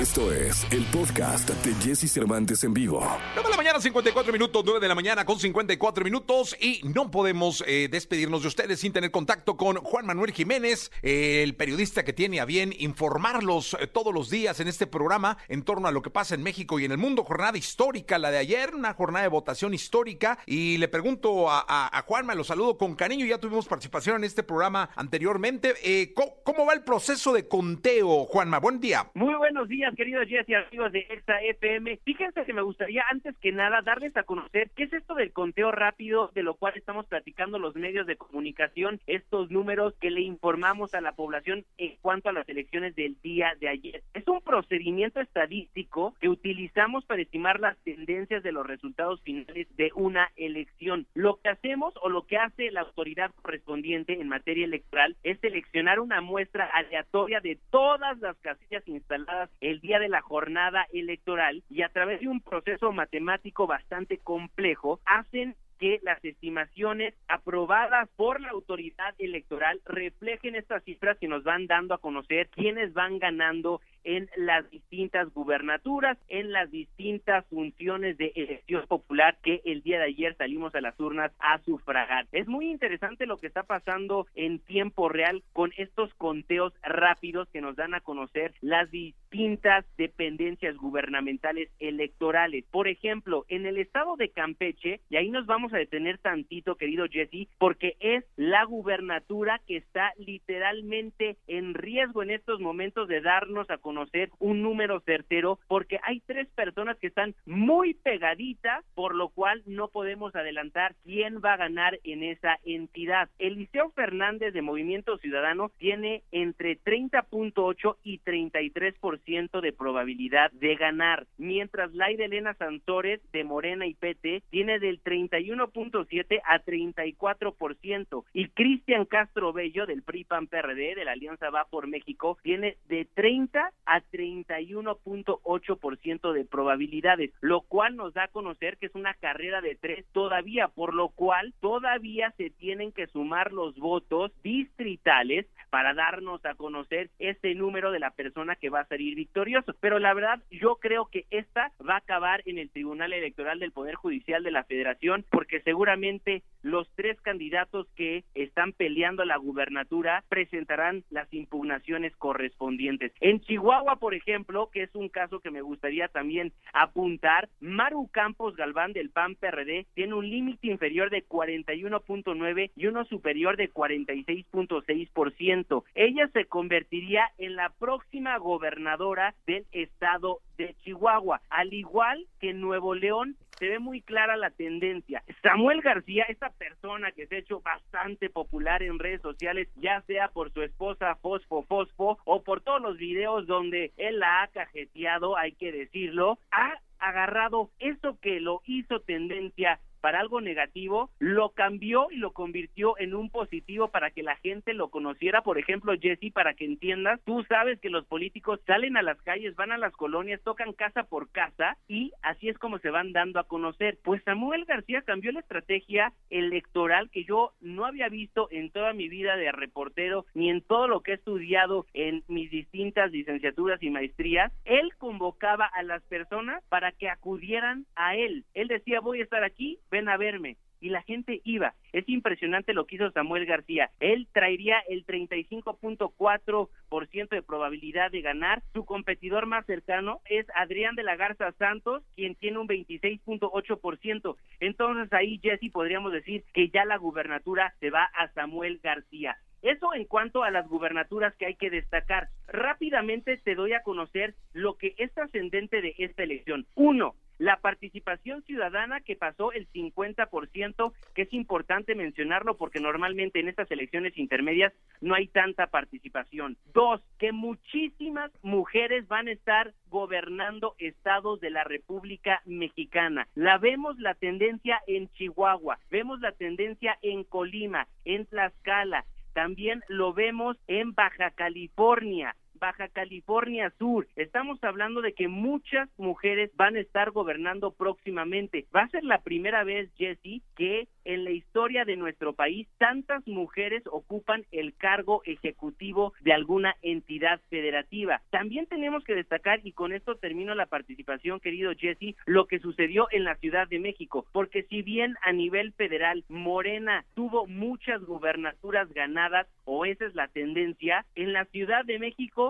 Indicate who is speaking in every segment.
Speaker 1: Esto es el podcast de Jesse Cervantes en vivo.
Speaker 2: 9 de la mañana, 54 minutos, 9 de la mañana con 54 minutos y no podemos eh, despedirnos de ustedes sin tener contacto con Juan Manuel Jiménez, eh, el periodista que tiene a bien informarlos eh, todos los días en este programa en torno a lo que pasa en México y en el mundo. Jornada histórica, la de ayer, una jornada de votación histórica y le pregunto a, a, Juanma, lo saludo con cariño, ya tuvimos participación en este programa anteriormente. ¿cómo, ¿cómo, va el proceso de conteo, Juanma? Buen día.
Speaker 3: Muy buenos días queridos Jess y amigos de Exa FM. Fíjense que me gustaría antes que nada darles a conocer qué es esto del conteo rápido de lo cual estamos platicando los medios de comunicación, estos números que le informamos a la población en cuanto a las elecciones del día de ayer. Es un procedimiento estadístico que utilizamos para estimar las tendencias de los resultados finales de una elección. Lo que hacemos o lo que hace la autoridad correspondiente en materia electoral es seleccionar una muestra aleatoria de todas las casillas instaladas el día de la jornada electoral y a través de un proceso matemático bastante complejo hacen que las estimaciones aprobadas por la autoridad electoral reflejen estas cifras que nos van dando a conocer quiénes van ganando en las distintas gubernaturas, en las distintas funciones de elección popular que el día de ayer salimos a las urnas a sufragar. Es muy interesante lo que está pasando en tiempo real con estos conteos rápidos que nos dan a conocer las distintas dependencias gubernamentales electorales. Por ejemplo, en el estado de Campeche, y ahí nos vamos a detener tantito, querido Jesse, porque es la gubernatura que está literalmente en riesgo en estos momentos de darnos a conocer un número certero, porque hay tres personas que están muy pegaditas, por lo cual no podemos adelantar quién va a ganar en esa entidad. Eliseo Fernández de Movimiento Ciudadano tiene entre 30.8 y 33% de probabilidad de ganar, mientras Laida Elena Santores de Morena y PT tiene del 31 siete a 34%. Y Cristian Castro Bello del PRI PAN PRD de la Alianza Va por México tiene de 30 a 31.8% de probabilidades, lo cual nos da a conocer que es una carrera de tres todavía, por lo cual todavía se tienen que sumar los votos distritales para darnos a conocer este número de la persona que va a salir victorioso. Pero la verdad, yo creo que esta va a acabar en el Tribunal Electoral del Poder Judicial de la Federación, porque seguramente los tres candidatos que están peleando la gubernatura presentarán las impugnaciones correspondientes. En Chihuahua, por ejemplo, que es un caso que me gustaría también apuntar, Maru Campos Galván del PAN PRD tiene un límite inferior de 41.9 y uno superior de 46.6%. Ella se convertiría en la próxima gobernadora del estado de Chihuahua, al igual que Nuevo León se ve muy clara la tendencia. Samuel García, esta persona que se ha hecho bastante popular en redes sociales, ya sea por su esposa Fosfo Fosfo o por todos los videos donde él la ha cajeteado, hay que decirlo, ha agarrado eso que lo hizo tendencia para algo negativo, lo cambió y lo convirtió en un positivo para que la gente lo conociera. Por ejemplo, Jesse, para que entiendas, tú sabes que los políticos salen a las calles, van a las colonias, tocan casa por casa y así es como se van dando a conocer. Pues Samuel García cambió la estrategia electoral que yo no había visto en toda mi vida de reportero ni en todo lo que he estudiado en mis distintas licenciaturas y maestrías. Él convocaba a las personas para que acudieran a él. Él decía, voy a estar aquí, ven a verme y la gente iba. Es impresionante lo que hizo Samuel García. Él traería el 35.4% de probabilidad de ganar. Su competidor más cercano es Adrián de la Garza Santos, quien tiene un 26.8%. Entonces ahí, Jesse, podríamos decir que ya la gubernatura se va a Samuel García. Eso en cuanto a las gubernaturas que hay que destacar. Rápidamente te doy a conocer lo que es trascendente de esta elección. Uno, la participación ciudadana que pasó el 50%, que es importante mencionarlo porque normalmente en estas elecciones intermedias no hay tanta participación. Dos, que muchísimas mujeres van a estar gobernando estados de la República Mexicana. La vemos la tendencia en Chihuahua, vemos la tendencia en Colima, en Tlaxcala, también lo vemos en Baja California, Baja California Sur. Estamos hablando de que muchas mujeres van a estar gobernando próximamente. Va a ser la primera vez, Jesse, que en la historia de nuestro país tantas mujeres ocupan el cargo ejecutivo de alguna entidad federativa. También tenemos que destacar, y con esto termino la participación, querido Jesse, lo que sucedió en la Ciudad de México, porque si bien a nivel federal Morena tuvo muchas gubernaturas ganadas, o esa es la tendencia, en la Ciudad de México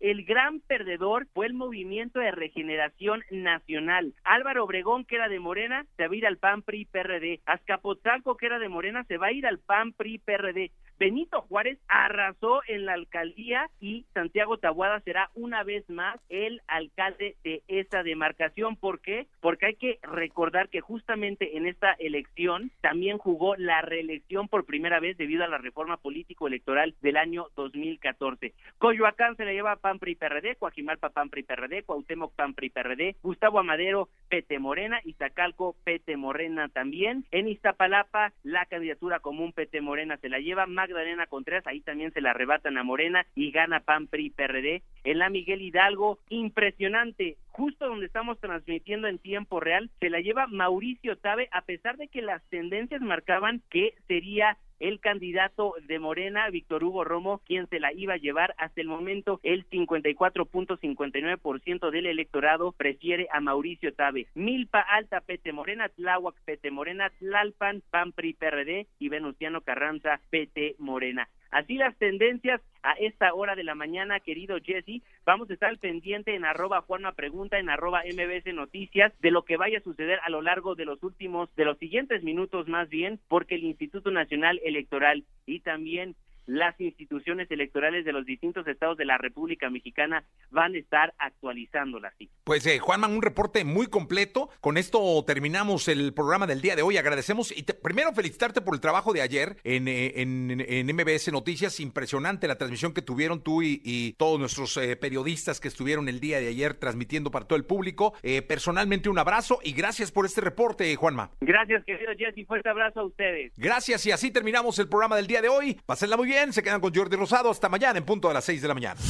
Speaker 3: el gran perdedor fue el movimiento de regeneración nacional. Álvaro Obregón, que era de Morena, se va a ir al PAN PRI PRD. Azcapotzalco, que era de Morena, se va a ir al PAN PRI PRD. Benito Juárez arrasó en la alcaldía y Santiago Tabuada será una vez más el alcalde de esa demarcación. ¿Por qué? Porque hay que recordar que justamente en esta elección también jugó la reelección por primera vez debido a la reforma político-electoral del año 2014. Coyoacán se le lleva PAN PRI PRD, Coajimalpa PAN PRI PRD, Cuauhtémoc PAN PRI PRD, Gustavo Amadero PT Morena, Iztacalco PT Morena también. En Iztapalapa la candidatura común PT Morena se la lleva Magdalena Contreras, ahí también se la arrebatan a Morena y gana PAN PRI PRD. En la Miguel Hidalgo, impresionante, justo donde estamos transmitiendo en tiempo real, se la lleva Mauricio Tabe, a pesar de que las tendencias marcaban que sería el candidato de Morena, Víctor Hugo Romo, quien se la iba a llevar hasta el momento el 54.59% del electorado prefiere a Mauricio Tabe. Milpa Alta PT Morena, Tláhuac PT Morena, Tlalpan, PAMPRI PRD y Venustiano Carranza PT Morena. Así las tendencias a esta hora de la mañana, querido Jesse. Vamos a estar pendiente en arroba Juanma Pregunta, en arroba MBS Noticias, de lo que vaya a suceder a lo largo de los últimos, de los siguientes minutos más bien, porque el Instituto Nacional Electoral y también las instituciones electorales de los distintos estados de la República Mexicana van a estar actualizándolas.
Speaker 2: Pues eh, Juanman, un reporte muy completo. Con esto terminamos el programa del día de hoy. Agradecemos y primero felicitarte por el trabajo de ayer en, eh, en, MBS Noticias. Impresionante la transmisión que tuvieron tú y, todos nuestros eh, periodistas que estuvieron el día de ayer transmitiendo para todo el público. Eh, personalmente un abrazo y gracias por este reporte, Juanma.
Speaker 3: Gracias, querido Jesse. Fuerte abrazo a ustedes.
Speaker 2: Gracias y así terminamos el programa del día de hoy. Pásenla muy se quedan con Jordi Rosado hasta mañana en punto a las 6 de la mañana.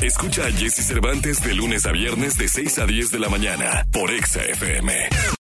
Speaker 1: Escucha a Jesse Cervantes de lunes a viernes de 6 a 10 de la mañana por Exa FM.